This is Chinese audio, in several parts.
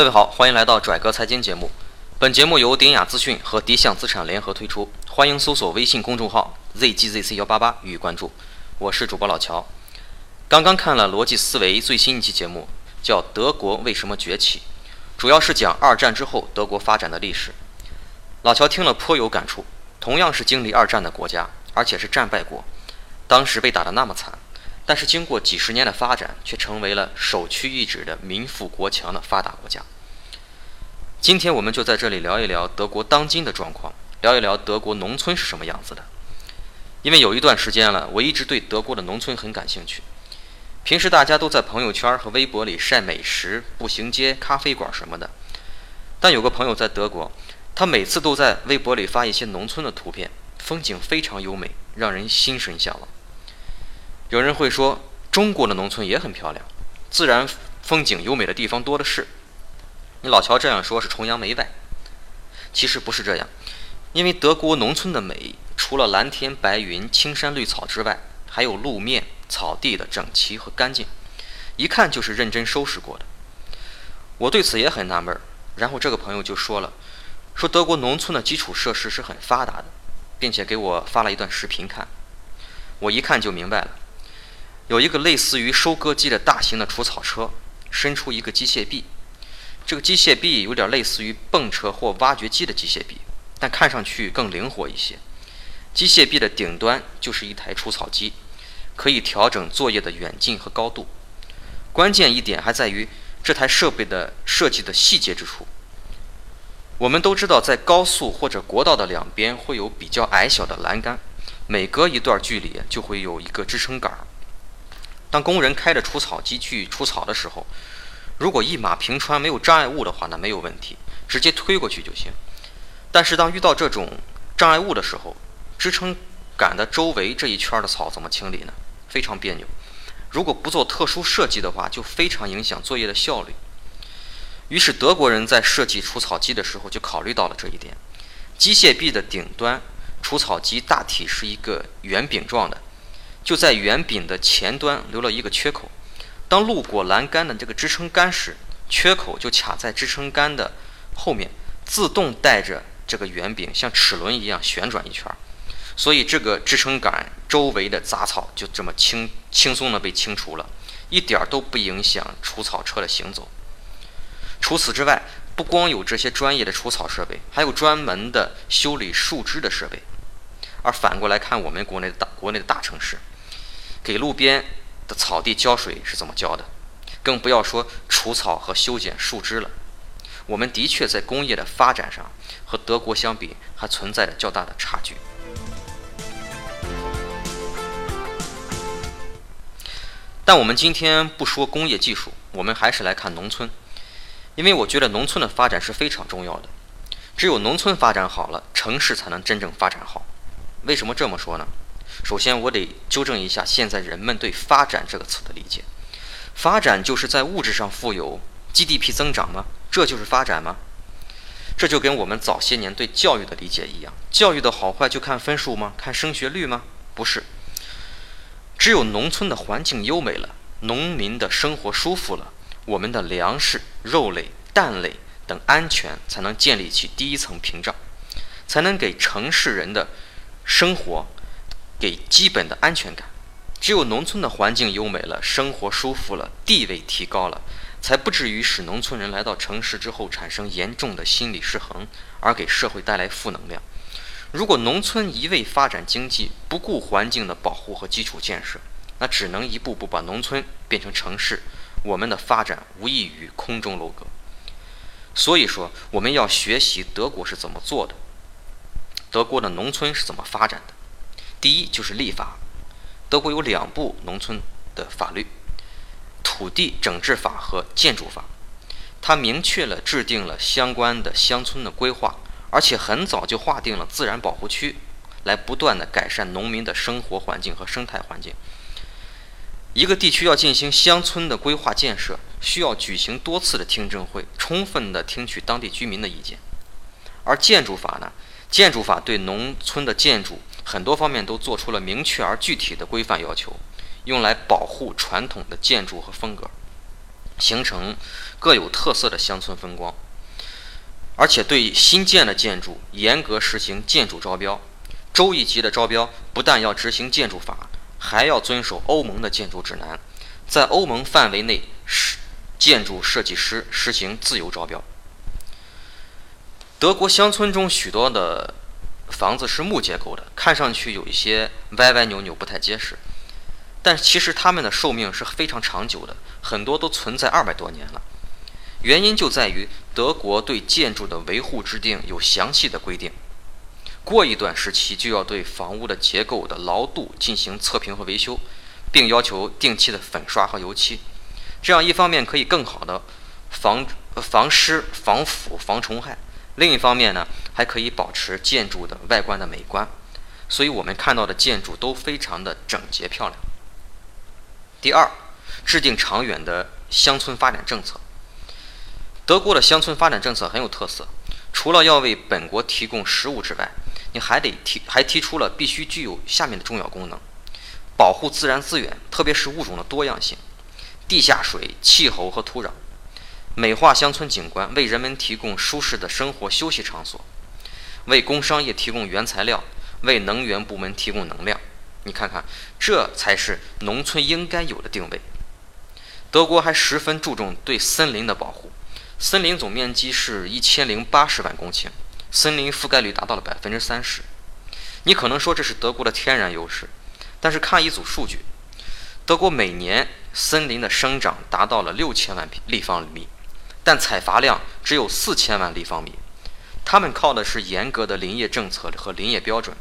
各位好，欢迎来到拽哥财经节目。本节目由典雅资讯和迪象资产联合推出，欢迎搜索微信公众号 zgzc 幺八八予以关注。我是主播老乔。刚刚看了逻辑思维最新一期节目，叫《德国为什么崛起》，主要是讲二战之后德国发展的历史。老乔听了颇有感触。同样是经历二战的国家，而且是战败国，当时被打得那么惨，但是经过几十年的发展，却成为了首屈一指的民富国强的发达国家。今天我们就在这里聊一聊德国当今的状况，聊一聊德国农村是什么样子的。因为有一段时间了，我一直对德国的农村很感兴趣。平时大家都在朋友圈和微博里晒美食、步行街、咖啡馆什么的，但有个朋友在德国。他每次都在微博里发一些农村的图片，风景非常优美，让人心神向往。有人会说，中国的农村也很漂亮，自然风景优美的地方多的是。你老乔这样说，是崇洋媚外。其实不是这样，因为德国农村的美，除了蓝天白云、青山绿草之外，还有路面、草地的整齐和干净，一看就是认真收拾过的。我对此也很纳闷儿，然后这个朋友就说了。说德国农村的基础设施是很发达的，并且给我发了一段视频看。我一看就明白了，有一个类似于收割机的大型的除草车，伸出一个机械臂。这个机械臂有点类似于泵车或挖掘机的机械臂，但看上去更灵活一些。机械臂的顶端就是一台除草机，可以调整作业的远近和高度。关键一点还在于这台设备的设计的细节之处。我们都知道，在高速或者国道的两边会有比较矮小的栏杆，每隔一段距离就会有一个支撑杆儿。当工人开着除草机去除草的时候，如果一马平川没有障碍物的话，那没有问题，直接推过去就行。但是当遇到这种障碍物的时候，支撑杆的周围这一圈的草怎么清理呢？非常别扭。如果不做特殊设计的话，就非常影响作业的效率。于是德国人在设计除草机的时候就考虑到了这一点。机械臂的顶端，除草机大体是一个圆饼状的，就在圆饼的前端留了一个缺口。当路过栏杆的这个支撑杆时，缺口就卡在支撑杆的后面，自动带着这个圆饼像齿轮一样旋转一圈。所以这个支撑杆周围的杂草就这么轻轻松的被清除了，一点都不影响除草车的行走。除此之外，不光有这些专业的除草设备，还有专门的修理树枝的设备。而反过来看，我们国内的大国内的大城市，给路边的草地浇水是怎么浇的？更不要说除草和修剪树枝了。我们的确在工业的发展上和德国相比，还存在着较大的差距。但我们今天不说工业技术，我们还是来看农村。因为我觉得农村的发展是非常重要的，只有农村发展好了，城市才能真正发展好。为什么这么说呢？首先，我得纠正一下现在人们对“发展”这个词的理解。发展就是在物质上富有，GDP 增长吗？这就是发展吗？这就跟我们早些年对教育的理解一样，教育的好坏就看分数吗？看升学率吗？不是。只有农村的环境优美了，农民的生活舒服了。我们的粮食、肉类、蛋类等安全才能建立起第一层屏障，才能给城市人的生活给基本的安全感。只有农村的环境优美了，生活舒服了，地位提高了，才不至于使农村人来到城市之后产生严重的心理失衡，而给社会带来负能量。如果农村一味发展经济，不顾环境的保护和基础建设，那只能一步步把农村变成城市。我们的发展无异于空中楼阁，所以说我们要学习德国是怎么做的，德国的农村是怎么发展的。第一就是立法，德国有两部农村的法律：土地整治法和建筑法。它明确了制定了相关的乡村的规划，而且很早就划定了自然保护区，来不断的改善农民的生活环境和生态环境。一个地区要进行乡村的规划建设，需要举行多次的听证会，充分的听取当地居民的意见。而建筑法呢？建筑法对农村的建筑很多方面都做出了明确而具体的规范要求，用来保护传统的建筑和风格。形成各有特色的乡村风光。而且对新建的建筑严格实行建筑招标，州一级的招标不但要执行建筑法，还要遵守欧盟的建筑指南，在欧盟范围内，建筑设计师实行自由招标。德国乡村中许多的房子是木结构的，看上去有一些歪歪扭扭，不太结实，但其实它们的寿命是非常长久的，很多都存在二百多年了。原因就在于德国对建筑的维护制定有详细的规定，过一段时期就要对房屋的结构的牢度进行测评和维修，并要求定期的粉刷和油漆。这样一方面可以更好的防防湿、防腐、防虫害；另一方面呢，还可以保持建筑的外观的美观。所以我们看到的建筑都非常的整洁漂亮。第二，制定长远的乡村发展政策。德国的乡村发展政策很有特色，除了要为本国提供食物之外，你还得提还提出了必须具有下面的重要功能：保护自然资源，特别是物种的多样性、地下水、气候和土壤；美化乡村景观，为人们提供舒适的生活休息场所；为工商业提供原材料，为能源部门提供能量。你看看，这才是农村应该有的定位。德国还十分注重对森林的保护。森林总面积是一千零八十万公顷，森林覆盖率达到了百分之三十。你可能说这是德国的天然优势，但是看一组数据，德国每年森林的生长达到了六千万立方厘米，但采伐量只有四千万立方米。他们靠的是严格的林业政策和林业标准，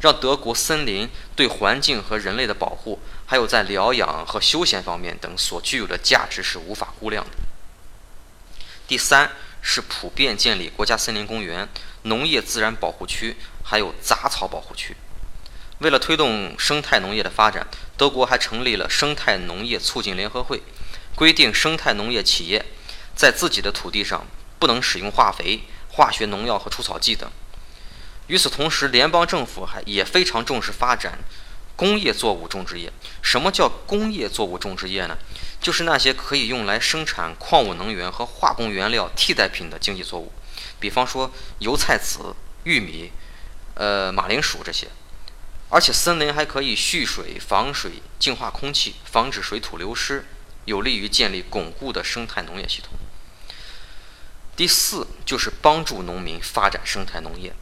让德国森林对环境和人类的保护，还有在疗养和休闲方面等所具有的价值是无法估量的。第三是普遍建立国家森林公园、农业自然保护区，还有杂草保护区。为了推动生态农业的发展，德国还成立了生态农业促进联合会，规定生态农业企业在自己的土地上不能使用化肥、化学农药和除草剂等。与此同时，联邦政府还也非常重视发展工业作物种植业。什么叫工业作物种植业呢？就是那些可以用来生产矿物能源和化工原料替代品的经济作物，比方说油菜籽、玉米、呃马铃薯这些。而且森林还可以蓄水、防水、净化空气、防止水土流失，有利于建立巩固的生态农业系统。第四就是帮助农民发展生态农业。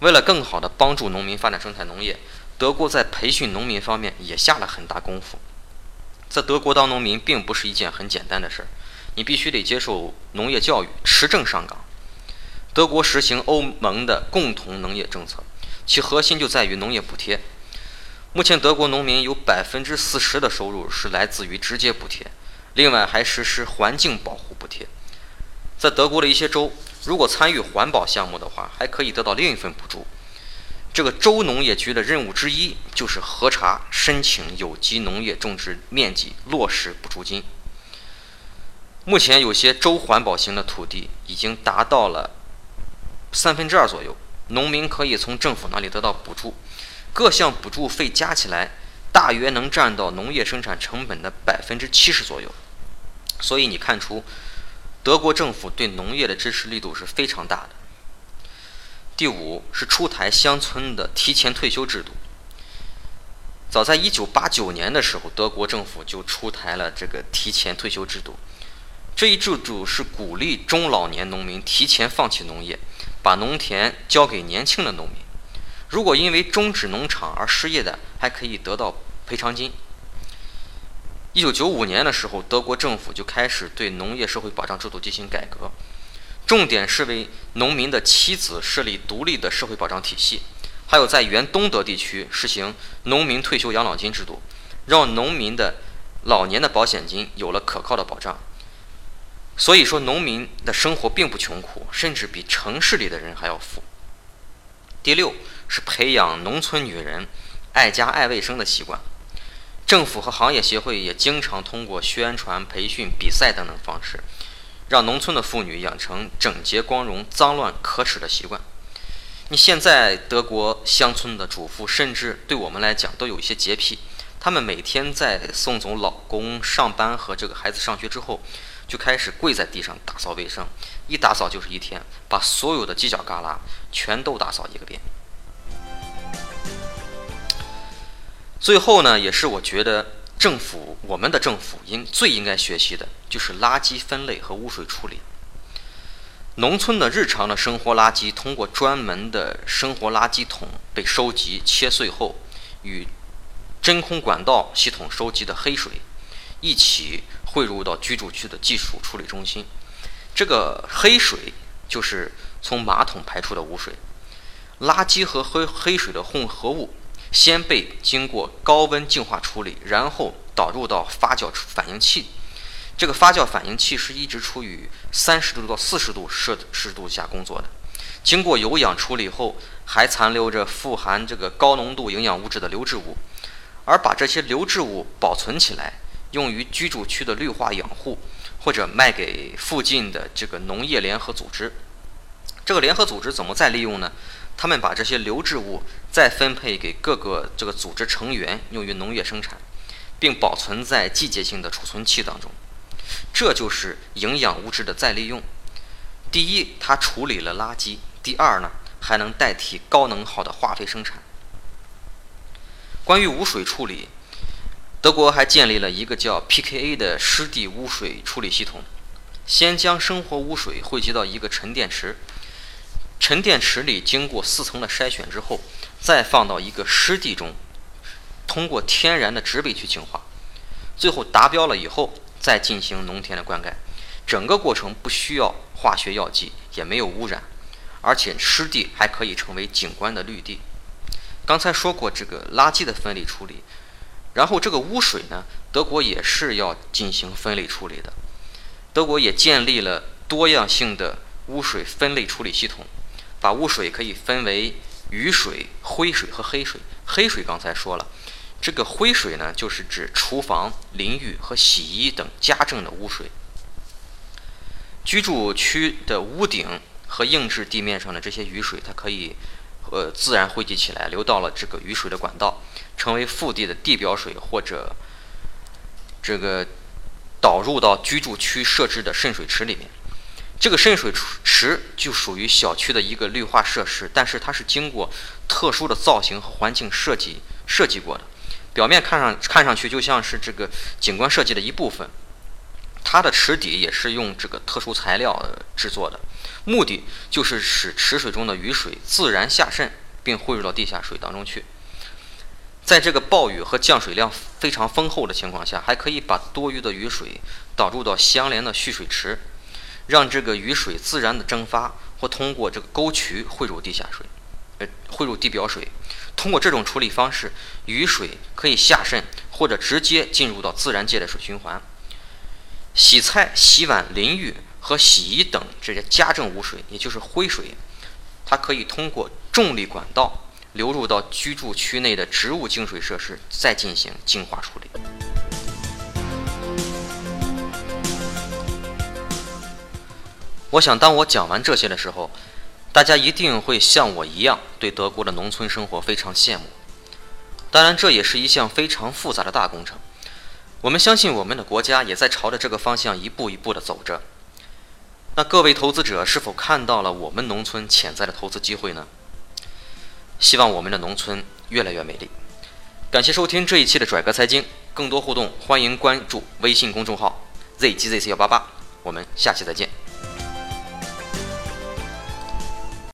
为了更好地帮助农民发展生态农业，德国在培训农民方面也下了很大功夫。在德国当农民并不是一件很简单的事儿，你必须得接受农业教育，持证上岗。德国实行欧盟的共同农业政策，其核心就在于农业补贴。目前，德国农民有百分之四十的收入是来自于直接补贴，另外还实施环境保护补贴。在德国的一些州，如果参与环保项目的话，还可以得到另一份补助。这个州农业局的任务之一就是核查申请有机农业种植面积，落实补助金。目前有些州环保型的土地已经达到了三分之二左右，农民可以从政府那里得到补助，各项补助费加起来大约能占到农业生产成本的百分之七十左右。所以你看出，德国政府对农业的支持力度是非常大的。第五是出台乡村的提前退休制度。早在一九八九年的时候，德国政府就出台了这个提前退休制度。这一制度是鼓励中老年农民提前放弃农业，把农田交给年轻的农民。如果因为终止农场而失业的，还可以得到赔偿金。一九九五年的时候，德国政府就开始对农业社会保障制度进行改革。重点是为农民的妻子设立独立的社会保障体系，还有在原东德地区实行农民退休养老金制度，让农民的老年的保险金有了可靠的保障。所以说，农民的生活并不穷苦，甚至比城市里的人还要富。第六是培养农村女人爱家爱卫生的习惯，政府和行业协会也经常通过宣传、培训、比赛等等方式。让农村的妇女养成整洁、光荣、脏乱可耻的习惯。你现在德国乡村的主妇，甚至对我们来讲都有一些洁癖。她们每天在送走老公上班和这个孩子上学之后，就开始跪在地上打扫卫生，一打扫就是一天，把所有的犄角旮旯全都打扫一个遍。最后呢，也是我觉得政府，我们的政府应最应该学习的就是垃圾分类和污水处理。农村的日常的生活垃圾，通过专门的生活垃圾桶被收集切碎后，与真空管道系统收集的黑水一起汇入到居住区的技术处理中心。这个黑水就是从马桶排出的污水，垃圾和黑黑水的混合物。先被经过高温净化处理，然后导入到发酵反应器。这个发酵反应器是一直处于三十度到四十度摄氏度下工作的。经过有氧处理后，还残留着富含这个高浓度营养物质的流质物，而把这些流质物保存起来，用于居住区的绿化养护，或者卖给附近的这个农业联合组织。这个联合组织怎么再利用呢？他们把这些流质物再分配给各个这个组织成员，用于农业生产，并保存在季节性的储存器当中。这就是营养物质的再利用。第一，它处理了垃圾；第二呢，还能代替高能耗的化肥生产。关于污水处理，德国还建立了一个叫 PKA 的湿地污水处理系统。先将生活污水汇集到一个沉淀池。沉淀池里经过四层的筛选之后，再放到一个湿地中，通过天然的植被去净化，最后达标了以后再进行农田的灌溉。整个过程不需要化学药剂，也没有污染，而且湿地还可以成为景观的绿地。刚才说过这个垃圾的分类处理，然后这个污水呢，德国也是要进行分类处理的。德国也建立了多样性的污水分类处理系统。把污水可以分为雨水、灰水和黑水。黑水刚才说了，这个灰水呢，就是指厨房、淋浴和洗衣等家政的污水。居住区的屋顶和硬质地面上的这些雨水，它可以呃自然汇集起来，流到了这个雨水的管道，成为腹地的地表水，或者这个导入到居住区设置的渗水池里面。这个渗水池就属于小区的一个绿化设施，但是它是经过特殊的造型和环境设计设计过的，表面看上看上去就像是这个景观设计的一部分。它的池底也是用这个特殊材料制作的，目的就是使池水中的雨水自然下渗，并汇入到地下水当中去。在这个暴雨和降水量非常丰厚的情况下，还可以把多余的雨水导入到相连的蓄水池。让这个雨水自然的蒸发，或通过这个沟渠汇入地下水，呃，汇入地表水。通过这种处理方式，雨水可以下渗，或者直接进入到自然界的水循环。洗菜、洗碗、淋浴和洗衣等这些家政污水，也就是灰水，它可以通过重力管道流入到居住区内的植物净水设施，再进行净化处理。我想，当我讲完这些的时候，大家一定会像我一样对德国的农村生活非常羡慕。当然，这也是一项非常复杂的大工程。我们相信，我们的国家也在朝着这个方向一步一步地走着。那各位投资者是否看到了我们农村潜在的投资机会呢？希望我们的农村越来越美丽。感谢收听这一期的拽哥财经，更多互动欢迎关注微信公众号 zgzc 幺八八。我们下期再见。